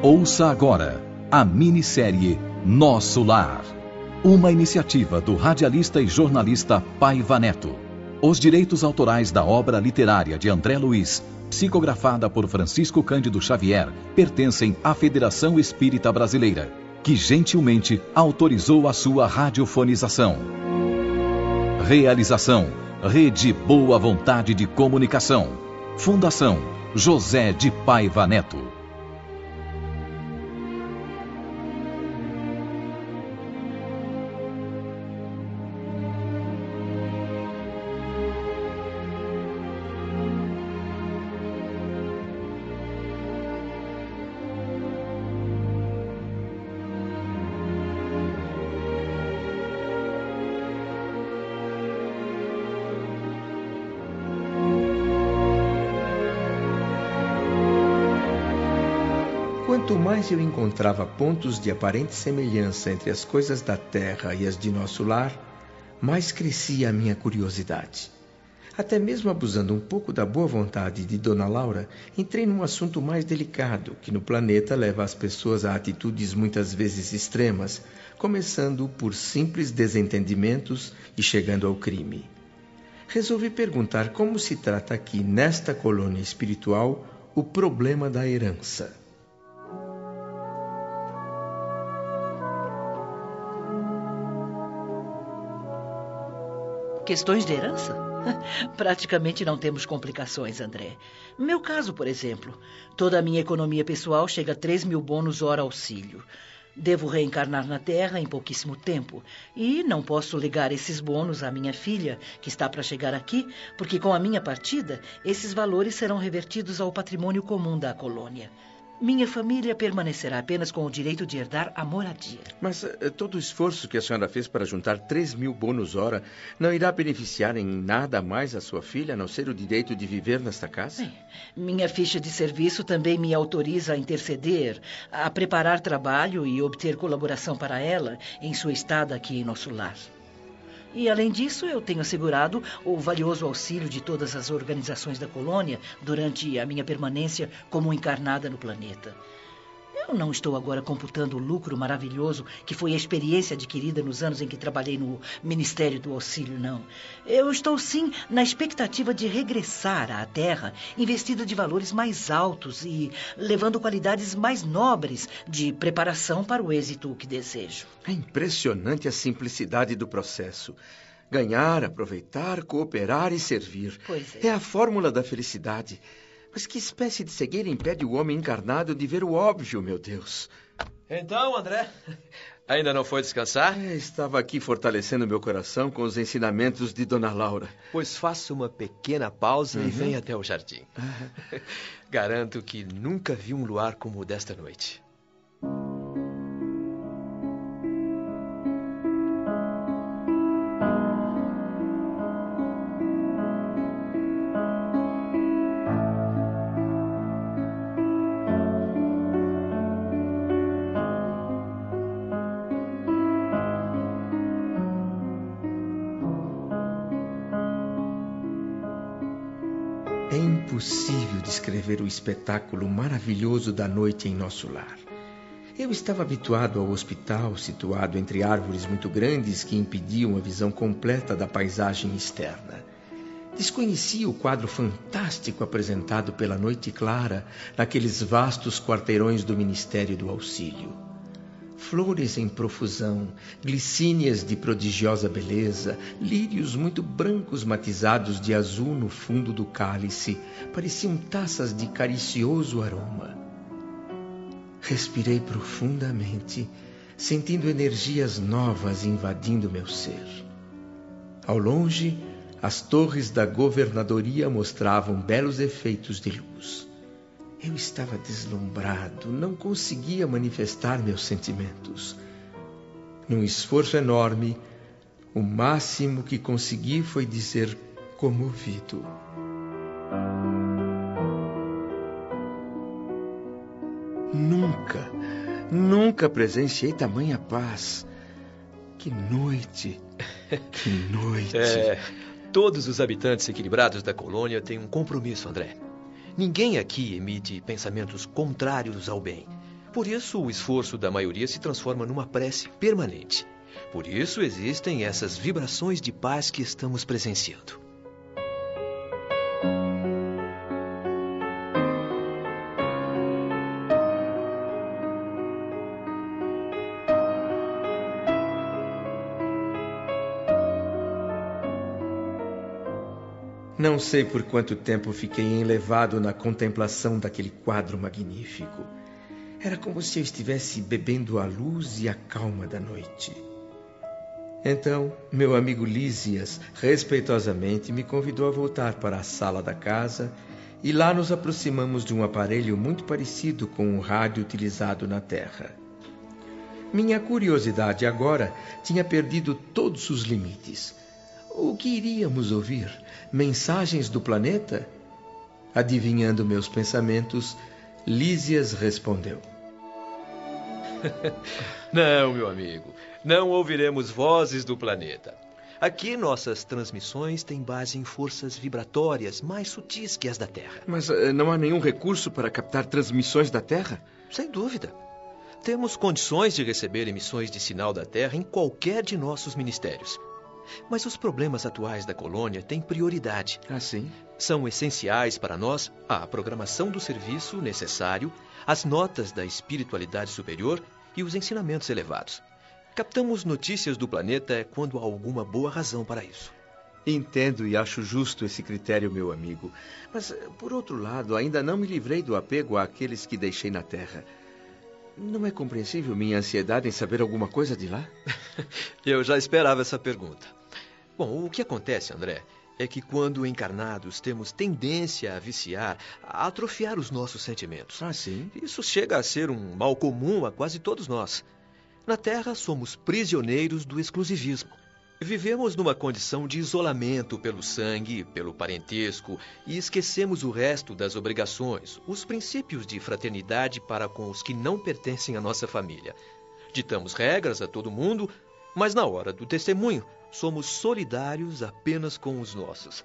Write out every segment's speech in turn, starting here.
Ouça agora a minissérie Nosso Lar. Uma iniciativa do radialista e jornalista Paiva Neto. Os direitos autorais da obra literária de André Luiz, psicografada por Francisco Cândido Xavier, pertencem à Federação Espírita Brasileira, que gentilmente autorizou a sua radiofonização. Realização: Rede Boa Vontade de Comunicação. Fundação José de Paiva Neto. Quanto mais eu encontrava pontos de aparente semelhança entre as coisas da terra e as de nosso lar, mais crescia a minha curiosidade. Até mesmo abusando um pouco da boa vontade de Dona Laura, entrei num assunto mais delicado que no planeta leva as pessoas a atitudes muitas vezes extremas, começando por simples desentendimentos e chegando ao crime. Resolvi perguntar como se trata aqui, nesta colônia espiritual, o problema da herança. Questões de herança? Praticamente não temos complicações, André. Meu caso, por exemplo, toda a minha economia pessoal chega a 3 mil bônus hora auxílio. Devo reencarnar na Terra em pouquíssimo tempo. E não posso ligar esses bônus à minha filha, que está para chegar aqui, porque com a minha partida, esses valores serão revertidos ao patrimônio comum da colônia. Minha família permanecerá apenas com o direito de herdar a moradia. Mas eh, todo o esforço que a senhora fez para juntar 3 mil bônus hora não irá beneficiar em nada mais a sua filha, a não ser o direito de viver nesta casa? Bem, minha ficha de serviço também me autoriza a interceder, a preparar trabalho e obter colaboração para ela em sua estada aqui em nosso lar. E, além disso, eu tenho assegurado o valioso auxílio de todas as organizações da colônia durante a minha permanência como encarnada no planeta. Eu não estou agora computando o lucro maravilhoso que foi a experiência adquirida nos anos em que trabalhei no Ministério do Auxílio, não. Eu estou sim na expectativa de regressar à Terra investida de valores mais altos e levando qualidades mais nobres de preparação para o êxito que desejo. É impressionante a simplicidade do processo. Ganhar, aproveitar, cooperar e servir. Pois é. É a fórmula da felicidade. Mas que espécie de cegueira impede o homem encarnado de ver o óbvio, meu Deus? Então, André, ainda não foi descansar? É, estava aqui fortalecendo meu coração com os ensinamentos de Dona Laura. Pois faça uma pequena pausa e venha até o jardim. Garanto que nunca vi um luar como o desta noite. Descrever o espetáculo maravilhoso da noite em nosso lar. Eu estava habituado ao hospital, situado entre árvores muito grandes que impediam a visão completa da paisagem externa. Desconhecia o quadro fantástico apresentado pela noite clara naqueles vastos quarteirões do Ministério do Auxílio. Flores em profusão, glicínias de prodigiosa beleza, lírios muito brancos matizados de azul no fundo do cálice, pareciam taças de caricioso aroma. Respirei profundamente, sentindo energias novas invadindo meu ser. Ao longe, as torres da governadoria mostravam belos efeitos de luz. Eu estava deslumbrado, não conseguia manifestar meus sentimentos. Num esforço enorme, o máximo que consegui foi dizer comovido. Nunca, nunca presenciei tamanha paz. Que noite, que noite. É, todos os habitantes equilibrados da colônia têm um compromisso, André. Ninguém aqui emite pensamentos contrários ao bem. Por isso, o esforço da maioria se transforma numa prece permanente. Por isso existem essas vibrações de paz que estamos presenciando. Não sei por quanto tempo fiquei enlevado na contemplação daquele quadro magnífico. Era como se eu estivesse bebendo a luz e a calma da noite. Então, meu amigo Lísias, respeitosamente, me convidou a voltar para a sala da casa e lá nos aproximamos de um aparelho muito parecido com o rádio utilizado na Terra. Minha curiosidade agora tinha perdido todos os limites. O que iríamos ouvir? Mensagens do planeta? Adivinhando meus pensamentos, Lísias respondeu: Não, meu amigo, não ouviremos vozes do planeta. Aqui nossas transmissões têm base em forças vibratórias mais sutis que as da Terra. Mas uh, não há nenhum recurso para captar transmissões da Terra? Sem dúvida. Temos condições de receber emissões de sinal da Terra em qualquer de nossos ministérios. Mas os problemas atuais da colônia têm prioridade. Ah, sim? São essenciais para nós a programação do serviço necessário, as notas da espiritualidade superior e os ensinamentos elevados. Captamos notícias do planeta quando há alguma boa razão para isso. Entendo e acho justo esse critério, meu amigo. Mas, por outro lado, ainda não me livrei do apego àqueles que deixei na Terra. Não é compreensível minha ansiedade em saber alguma coisa de lá? Eu já esperava essa pergunta. Bom, o que acontece, André, é que quando encarnados temos tendência a viciar, a atrofiar os nossos sentimentos. Ah, sim? Isso chega a ser um mal comum a quase todos nós. Na Terra, somos prisioneiros do exclusivismo. Vivemos numa condição de isolamento pelo sangue, pelo parentesco e esquecemos o resto das obrigações, os princípios de fraternidade para com os que não pertencem à nossa família. Ditamos regras a todo mundo, mas na hora do testemunho, somos solidários apenas com os nossos.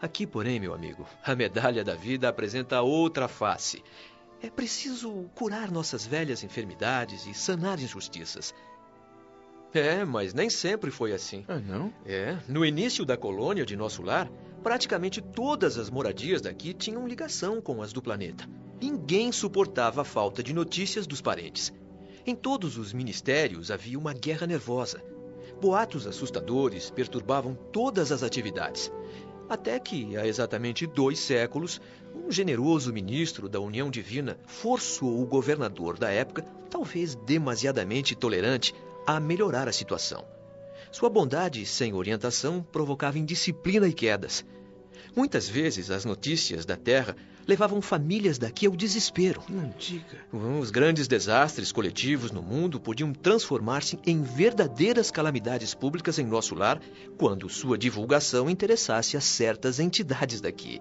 Aqui, porém, meu amigo, a medalha da vida apresenta outra face. É preciso curar nossas velhas enfermidades e sanar injustiças. É, mas nem sempre foi assim. Ah, não? É, no início da colônia de nosso lar, praticamente todas as moradias daqui tinham ligação com as do planeta. Ninguém suportava a falta de notícias dos parentes. Em todos os ministérios havia uma guerra nervosa. Boatos assustadores perturbavam todas as atividades. Até que, há exatamente dois séculos, um generoso ministro da União Divina forçou o governador da época, talvez demasiadamente tolerante, a melhorar a situação. Sua bondade sem orientação provocava indisciplina e quedas. Muitas vezes as notícias da Terra levavam famílias daqui ao desespero. Não diga. Os grandes desastres coletivos no mundo podiam transformar-se em verdadeiras calamidades públicas em nosso lar quando sua divulgação interessasse a certas entidades daqui.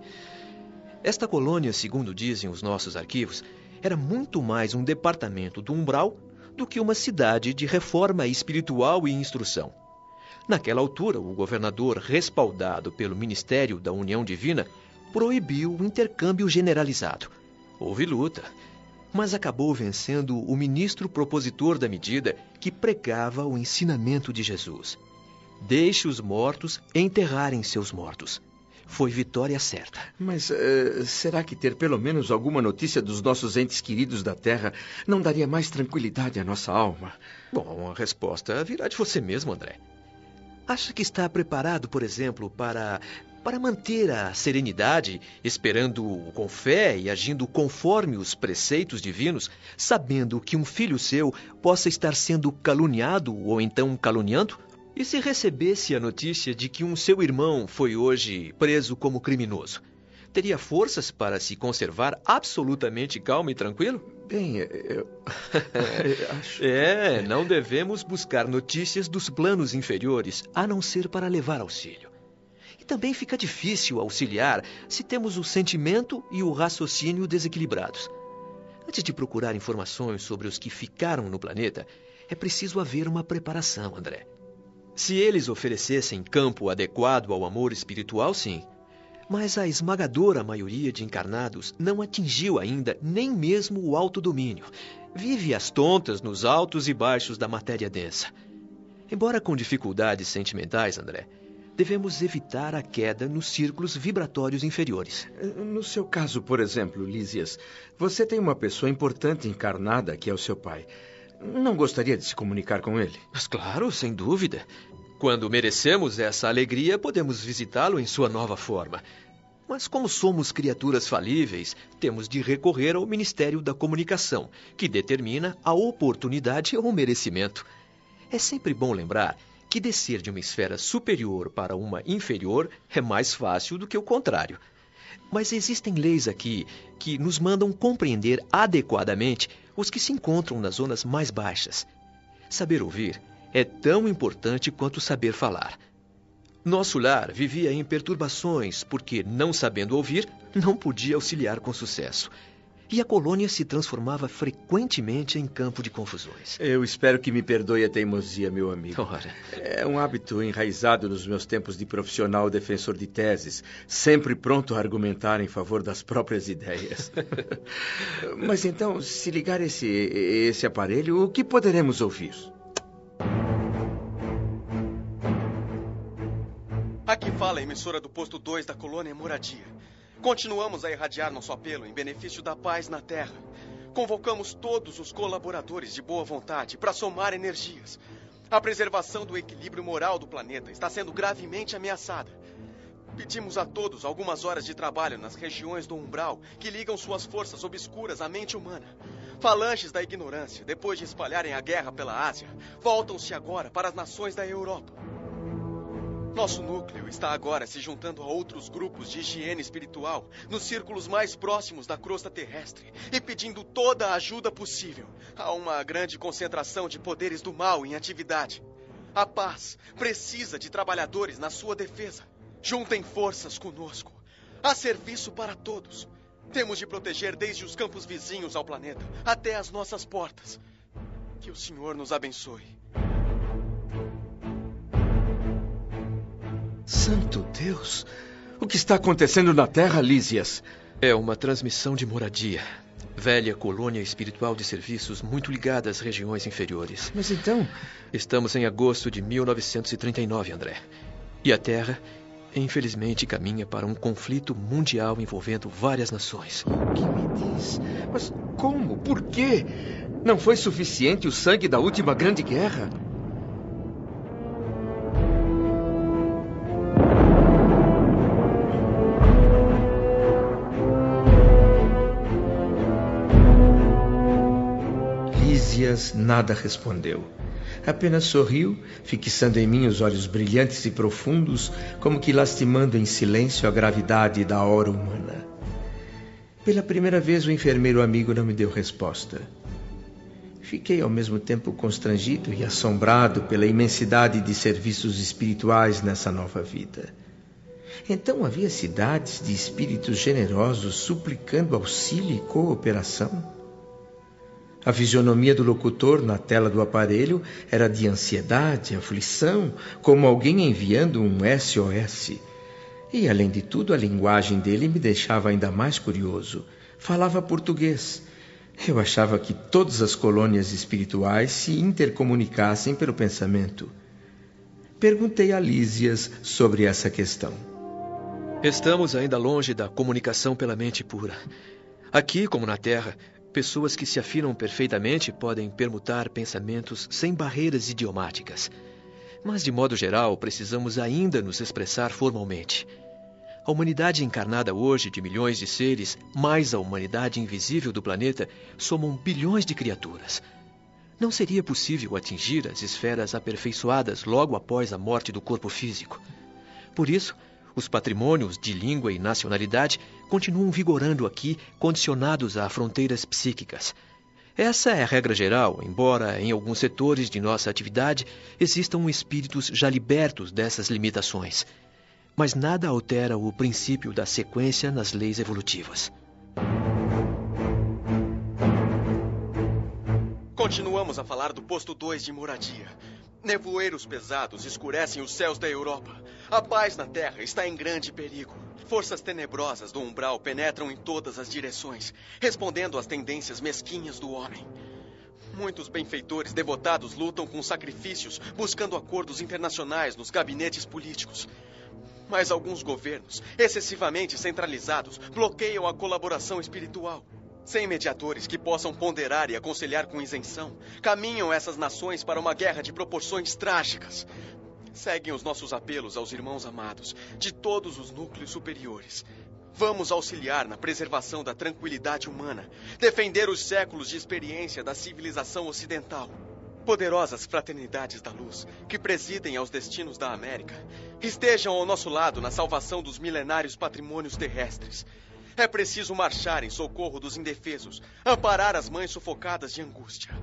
Esta colônia, segundo dizem os nossos arquivos, era muito mais um departamento do umbral do que uma cidade de reforma espiritual e instrução. Naquela altura, o governador, respaldado pelo Ministério da União Divina, proibiu o intercâmbio generalizado. Houve luta, mas acabou vencendo o ministro propositor da medida que pregava o ensinamento de Jesus. Deixe os mortos enterrarem seus mortos. Foi vitória certa. Mas uh, será que ter pelo menos alguma notícia dos nossos entes queridos da Terra não daria mais tranquilidade à nossa alma? Bom, a resposta virá de você mesmo, André. Acha que está preparado, por exemplo, para para manter a serenidade, esperando com fé e agindo conforme os preceitos divinos, sabendo que um filho seu possa estar sendo caluniado ou então caluniando? E se recebesse a notícia de que um seu irmão foi hoje preso como criminoso? Teria forças para se conservar absolutamente calmo e tranquilo? Bem, eu. acho. É, não devemos buscar notícias dos planos inferiores, a não ser para levar auxílio. E também fica difícil auxiliar se temos o sentimento e o raciocínio desequilibrados. Antes de procurar informações sobre os que ficaram no planeta, é preciso haver uma preparação, André. Se eles oferecessem campo adequado ao amor espiritual, sim. Mas a esmagadora maioria de encarnados não atingiu ainda nem mesmo o autodomínio. Vive às tontas nos altos e baixos da matéria densa. Embora com dificuldades sentimentais, André, devemos evitar a queda nos círculos vibratórios inferiores. No seu caso, por exemplo, Lísias, você tem uma pessoa importante encarnada que é o seu pai. Não gostaria de se comunicar com ele? Mas claro, sem dúvida. Quando merecemos essa alegria, podemos visitá-lo em sua nova forma. Mas como somos criaturas falíveis, temos de recorrer ao Ministério da Comunicação, que determina a oportunidade ou merecimento. É sempre bom lembrar que descer de uma esfera superior para uma inferior é mais fácil do que o contrário. Mas existem leis aqui que nos mandam compreender adequadamente os que se encontram nas zonas mais baixas. Saber ouvir é tão importante quanto saber falar. Nosso lar vivia em perturbações porque, não sabendo ouvir, não podia auxiliar com sucesso e a colônia se transformava frequentemente em campo de confusões. Eu espero que me perdoe a teimosia, meu amigo. Ora. É um hábito enraizado nos meus tempos de profissional defensor de teses, sempre pronto a argumentar em favor das próprias ideias. Mas então, se ligar esse, esse aparelho, o que poderemos ouvir? Fala emissora do posto 2 da colônia Moradia. Continuamos a irradiar nosso apelo em benefício da paz na Terra. Convocamos todos os colaboradores de boa vontade para somar energias. A preservação do equilíbrio moral do planeta está sendo gravemente ameaçada. Pedimos a todos algumas horas de trabalho nas regiões do umbral que ligam suas forças obscuras à mente humana. Falanges da ignorância, depois de espalharem a guerra pela Ásia, voltam-se agora para as nações da Europa. Nosso núcleo está agora se juntando a outros grupos de higiene espiritual nos círculos mais próximos da crosta terrestre e pedindo toda a ajuda possível. Há uma grande concentração de poderes do mal em atividade. A paz precisa de trabalhadores na sua defesa. Juntem forças conosco. Há serviço para todos. Temos de proteger desde os campos vizinhos ao planeta até as nossas portas. Que o Senhor nos abençoe. Santo Deus! O que está acontecendo na Terra, Lísias? É uma transmissão de moradia. Velha colônia espiritual de serviços muito ligada às regiões inferiores. Mas então. Estamos em agosto de 1939, André. E a Terra, infelizmente, caminha para um conflito mundial envolvendo várias nações. O que me diz? Mas como? Por quê? Não foi suficiente o sangue da última grande guerra? Nada respondeu. Apenas sorriu, fixando em mim os olhos brilhantes e profundos, como que lastimando em silêncio a gravidade da hora humana. Pela primeira vez, o enfermeiro amigo não me deu resposta. Fiquei ao mesmo tempo constrangido e assombrado pela imensidade de serviços espirituais nessa nova vida. Então havia cidades de espíritos generosos suplicando auxílio e cooperação? A fisionomia do locutor na tela do aparelho era de ansiedade, aflição, como alguém enviando um SOS. E, além de tudo, a linguagem dele me deixava ainda mais curioso. Falava português. Eu achava que todas as colônias espirituais se intercomunicassem pelo pensamento. Perguntei a Lísias sobre essa questão. Estamos ainda longe da comunicação pela mente pura. Aqui, como na Terra, Pessoas que se afinam perfeitamente podem permutar pensamentos sem barreiras idiomáticas. Mas, de modo geral, precisamos ainda nos expressar formalmente. A humanidade encarnada hoje de milhões de seres, mais a humanidade invisível do planeta, somam bilhões de criaturas. Não seria possível atingir as esferas aperfeiçoadas logo após a morte do corpo físico. Por isso, os patrimônios de língua e nacionalidade continuam vigorando aqui, condicionados a fronteiras psíquicas. Essa é a regra geral, embora em alguns setores de nossa atividade existam espíritos já libertos dessas limitações. Mas nada altera o princípio da sequência nas leis evolutivas. Continuamos a falar do posto 2 de moradia. Nevoeiros pesados escurecem os céus da Europa. A paz na Terra está em grande perigo. Forças tenebrosas do umbral penetram em todas as direções, respondendo às tendências mesquinhas do homem. Muitos benfeitores devotados lutam com sacrifícios, buscando acordos internacionais nos gabinetes políticos. Mas alguns governos, excessivamente centralizados, bloqueiam a colaboração espiritual. Sem mediadores que possam ponderar e aconselhar com isenção, caminham essas nações para uma guerra de proporções trágicas. Seguem os nossos apelos aos irmãos amados, de todos os núcleos superiores. Vamos auxiliar na preservação da tranquilidade humana, defender os séculos de experiência da civilização ocidental. Poderosas fraternidades da luz, que presidem aos destinos da América, estejam ao nosso lado na salvação dos milenários patrimônios terrestres. É preciso marchar em socorro dos indefesos, amparar as mães sufocadas de angústia.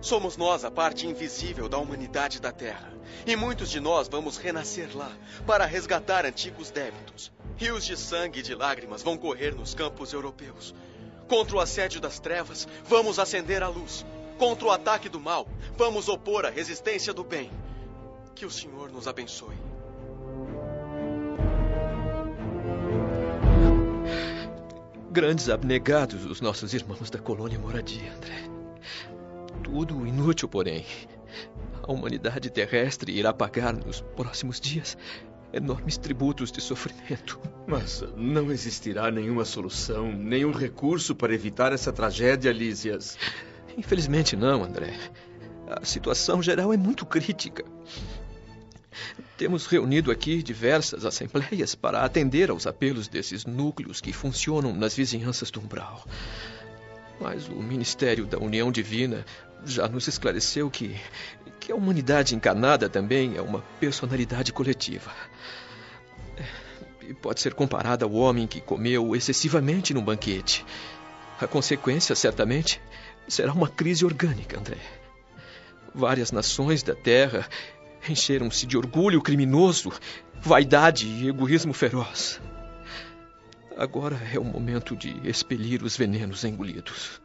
Somos nós a parte invisível da humanidade da Terra, e muitos de nós vamos renascer lá para resgatar antigos débitos. Rios de sangue e de lágrimas vão correr nos campos europeus. Contra o assédio das trevas, vamos acender a luz. Contra o ataque do mal, vamos opor a resistência do bem. Que o Senhor nos abençoe. Grandes abnegados os nossos irmãos da colônia Moradia, André. Tudo inútil, porém. A humanidade terrestre irá pagar nos próximos dias enormes tributos de sofrimento. Mas não existirá nenhuma solução, nenhum recurso para evitar essa tragédia, Lísias. Infelizmente não, André. A situação geral é muito crítica. Temos reunido aqui diversas assembleias para atender aos apelos desses núcleos que funcionam nas vizinhanças do umbral. Mas o Ministério da União Divina já nos esclareceu que, que a humanidade encarnada também é uma personalidade coletiva. E pode ser comparada ao homem que comeu excessivamente no banquete. A consequência, certamente, será uma crise orgânica, André. Várias nações da Terra encheram-se de orgulho criminoso, vaidade e egoísmo feroz. Agora é o momento de expelir os venenos engolidos.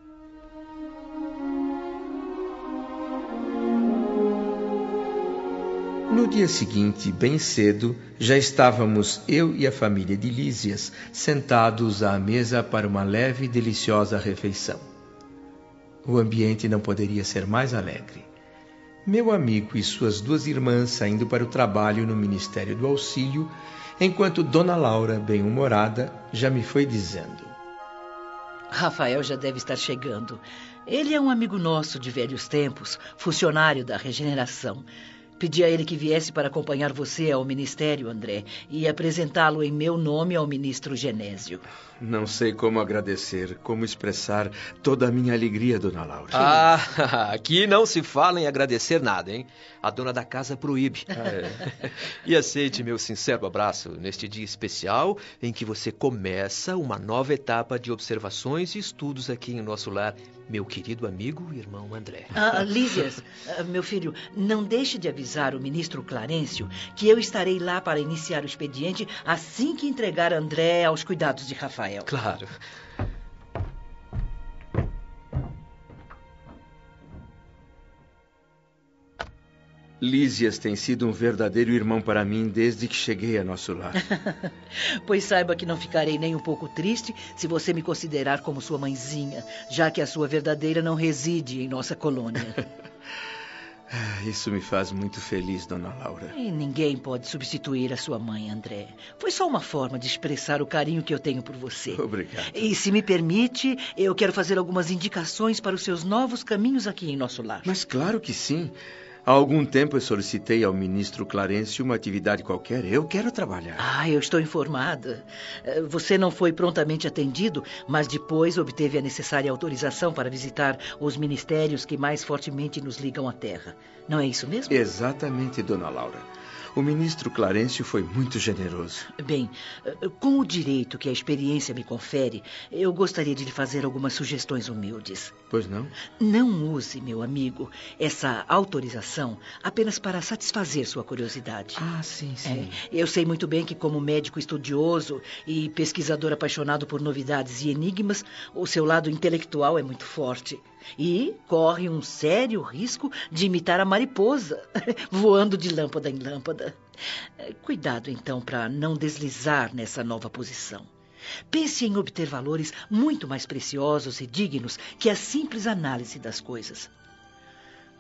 No dia seguinte, bem cedo, já estávamos eu e a família de Lísias sentados à mesa para uma leve e deliciosa refeição. O ambiente não poderia ser mais alegre. Meu amigo e suas duas irmãs saindo para o trabalho no Ministério do Auxílio, enquanto Dona Laura, bem-humorada, já me foi dizendo: Rafael já deve estar chegando. Ele é um amigo nosso de velhos tempos, funcionário da regeneração. Pedi a ele que viesse para acompanhar você ao ministério, André, e apresentá-lo em meu nome ao ministro Genésio. Não sei como agradecer, como expressar toda a minha alegria, dona Laura. Ah, aqui não se fala em agradecer nada, hein? A dona da casa proíbe. Ah, é. e aceite meu sincero abraço neste dia especial em que você começa uma nova etapa de observações e estudos aqui em nosso lar meu querido amigo e irmão André. Ah, Lísias, ah, meu filho, não deixe de avisar o ministro Clarencio que eu estarei lá para iniciar o expediente assim que entregar André aos cuidados de Rafael. Claro. Lísias tem sido um verdadeiro irmão para mim desde que cheguei a nosso lar. pois saiba que não ficarei nem um pouco triste se você me considerar como sua mãezinha, já que a sua verdadeira não reside em nossa colônia. Ah, isso me faz muito feliz, dona Laura. E ninguém pode substituir a sua mãe, André. Foi só uma forma de expressar o carinho que eu tenho por você. Obrigado. E se me permite, eu quero fazer algumas indicações para os seus novos caminhos aqui em nosso lar. Mas claro que sim. Há algum tempo eu solicitei ao ministro Clarence uma atividade qualquer. Eu quero trabalhar. Ah, eu estou informada. Eh, você não foi prontamente atendido, mas depois obteve a necessária autorização para visitar os ministérios que mais fortemente nos ligam à Terra. Não é isso mesmo? Exatamente, dona Laura. O ministro Clarencio foi muito generoso. Bem, com o direito que a experiência me confere, eu gostaria de lhe fazer algumas sugestões humildes. Pois não? Não use, meu amigo, essa autorização apenas para satisfazer sua curiosidade. Ah, sim, sim. É, eu sei muito bem que, como médico estudioso e pesquisador apaixonado por novidades e enigmas, o seu lado intelectual é muito forte. E corre um sério risco de imitar a mariposa, voando de lâmpada em lâmpada. Cuidado, então, para não deslizar nessa nova posição. Pense em obter valores muito mais preciosos e dignos que a simples análise das coisas.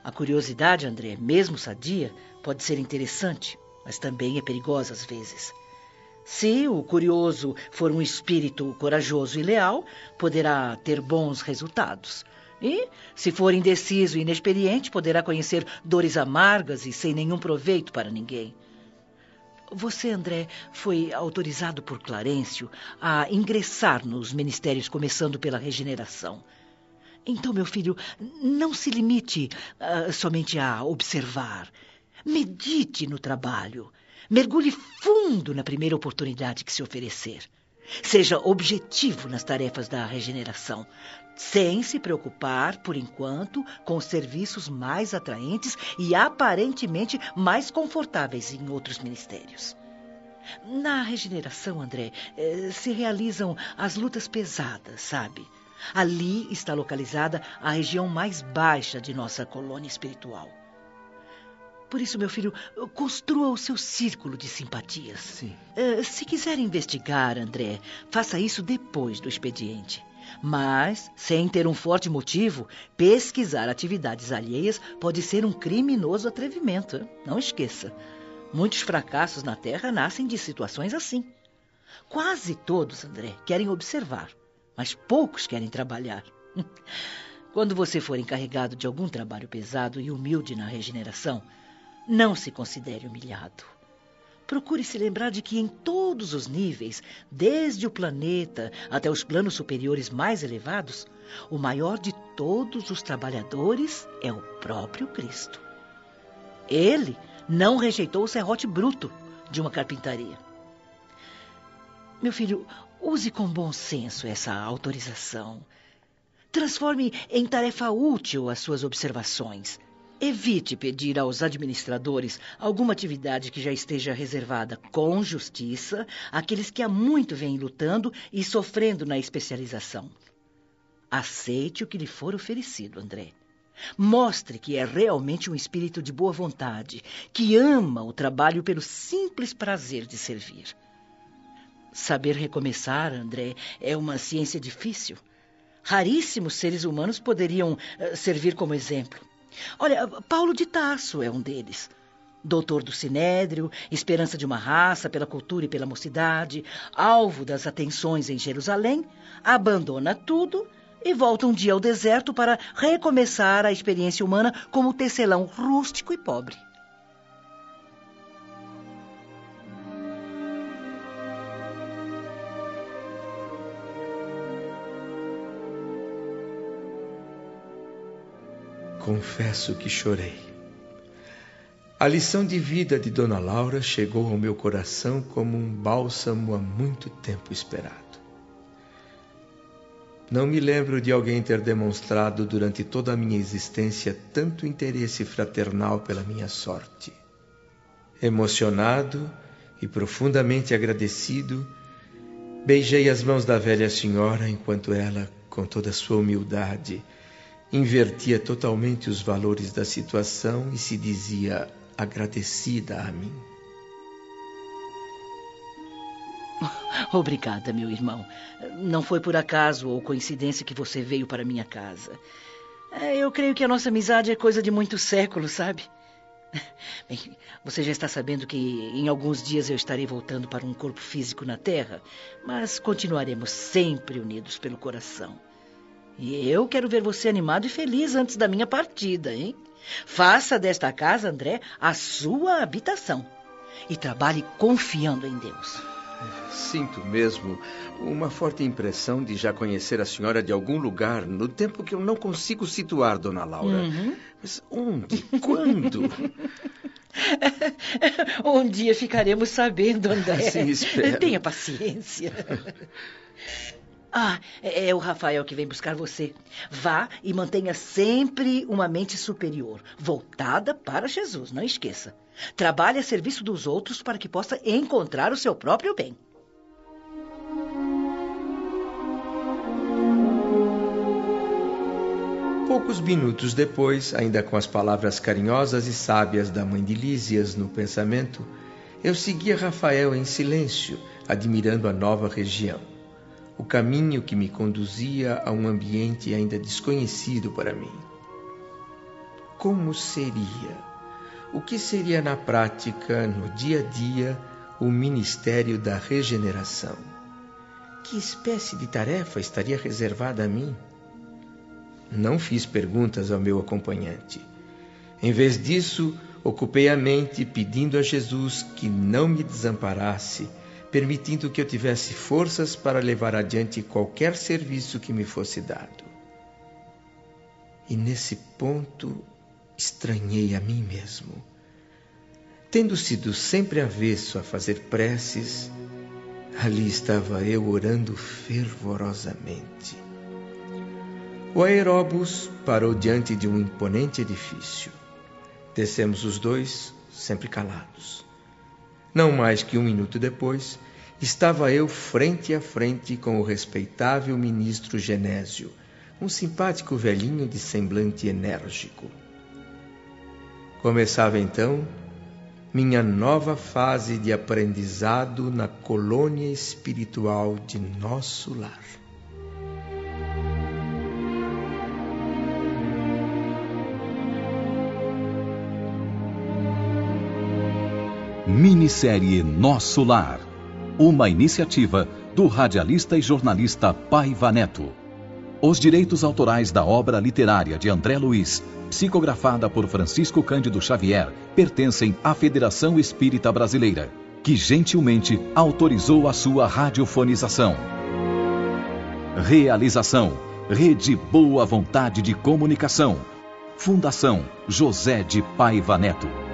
A curiosidade, André, mesmo sadia, pode ser interessante, mas também é perigosa às vezes. Se o curioso for um espírito corajoso e leal, poderá ter bons resultados. E, se for indeciso e inexperiente, poderá conhecer dores amargas e sem nenhum proveito para ninguém. Você, André, foi autorizado por Clarencio a ingressar nos ministérios, começando pela regeneração. Então, meu filho, não se limite uh, somente a observar. Medite no trabalho. Mergulhe fundo na primeira oportunidade que se oferecer. Seja objetivo nas tarefas da regeneração, sem se preocupar, por enquanto, com os serviços mais atraentes e aparentemente mais confortáveis em outros ministérios. Na regeneração, André, eh, se realizam as lutas pesadas, sabe? Ali está localizada a região mais baixa de nossa colônia espiritual. Por isso, meu filho, construa o seu círculo de simpatias. Sim. Uh, se quiser investigar, André, faça isso depois do expediente. Mas, sem ter um forte motivo, pesquisar atividades alheias pode ser um criminoso atrevimento. Não esqueça. Muitos fracassos na Terra nascem de situações assim. Quase todos, André, querem observar, mas poucos querem trabalhar. Quando você for encarregado de algum trabalho pesado e humilde na regeneração, não se considere humilhado. Procure se lembrar de que em todos os níveis, desde o planeta até os planos superiores mais elevados, o maior de todos os trabalhadores é o próprio Cristo. Ele não rejeitou o serrote bruto de uma carpintaria. Meu filho, use com bom senso essa autorização. Transforme em tarefa útil as suas observações Evite pedir aos administradores alguma atividade que já esteja reservada com justiça àqueles que há muito vêm lutando e sofrendo na especialização. Aceite o que lhe for oferecido, André. Mostre que é realmente um espírito de boa vontade, que ama o trabalho pelo simples prazer de servir. Saber recomeçar, André, é uma ciência difícil. Raríssimos seres humanos poderiam uh, servir como exemplo. Olha, Paulo de Tarso é um deles. Doutor do Sinédrio, esperança de uma raça pela cultura e pela mocidade, alvo das atenções em Jerusalém, abandona tudo e volta um dia ao deserto para recomeçar a experiência humana como tecelão rústico e pobre. Confesso que chorei. A lição de vida de Dona Laura chegou ao meu coração como um bálsamo há muito tempo esperado. Não me lembro de alguém ter demonstrado durante toda a minha existência tanto interesse fraternal pela minha sorte. Emocionado e profundamente agradecido, beijei as mãos da velha senhora enquanto ela, com toda sua humildade, invertia totalmente os valores da situação e se dizia agradecida a mim. Obrigada, meu irmão. Não foi por acaso ou coincidência que você veio para minha casa. É, eu creio que a nossa amizade é coisa de muitos séculos, sabe? Bem, você já está sabendo que em alguns dias eu estarei voltando para um corpo físico na Terra, mas continuaremos sempre unidos pelo coração. E eu quero ver você animado e feliz antes da minha partida, hein? Faça desta casa, André, a sua habitação. E trabalhe confiando em Deus. Sinto mesmo uma forte impressão de já conhecer a senhora de algum lugar, no tempo que eu não consigo situar, dona Laura. Uhum. Mas onde? Quando? um dia ficaremos sabendo, André. Sim, espero. Tenha paciência. Ah, é, é o Rafael que vem buscar você. Vá e mantenha sempre uma mente superior, voltada para Jesus, não esqueça. Trabalhe a serviço dos outros para que possa encontrar o seu próprio bem. Poucos minutos depois, ainda com as palavras carinhosas e sábias da mãe de Lísias no pensamento, Eu seguia Rafael em silêncio, admirando a nova região, o caminho que me conduzia a um ambiente ainda desconhecido para mim. Como seria? O que seria na prática, no dia a dia, o ministério da regeneração? Que espécie de tarefa estaria reservada a mim? Não fiz perguntas ao meu acompanhante. Em vez disso, ocupei a mente pedindo a Jesus que não me desamparasse, permitindo que eu tivesse forças para levar adiante qualquer serviço que me fosse dado. E nesse ponto estranhei a mim mesmo. Tendo sido sempre avesso a fazer preces, ali estava eu orando fervorosamente. O aeróbus parou diante de um imponente edifício. Descemos os dois, sempre calados. Não mais que um minuto depois, estava eu frente a frente com o respeitável ministro Genésio, um simpático velhinho de semblante enérgico. Começava então minha nova fase de aprendizado na colônia espiritual de nosso lar. Minissérie Nosso Lar. Uma iniciativa do radialista e jornalista Paiva Neto. Os direitos autorais da obra literária de André Luiz, psicografada por Francisco Cândido Xavier, pertencem à Federação Espírita Brasileira, que gentilmente autorizou a sua radiofonização. Realização: Rede Boa Vontade de Comunicação. Fundação José de Paiva Neto.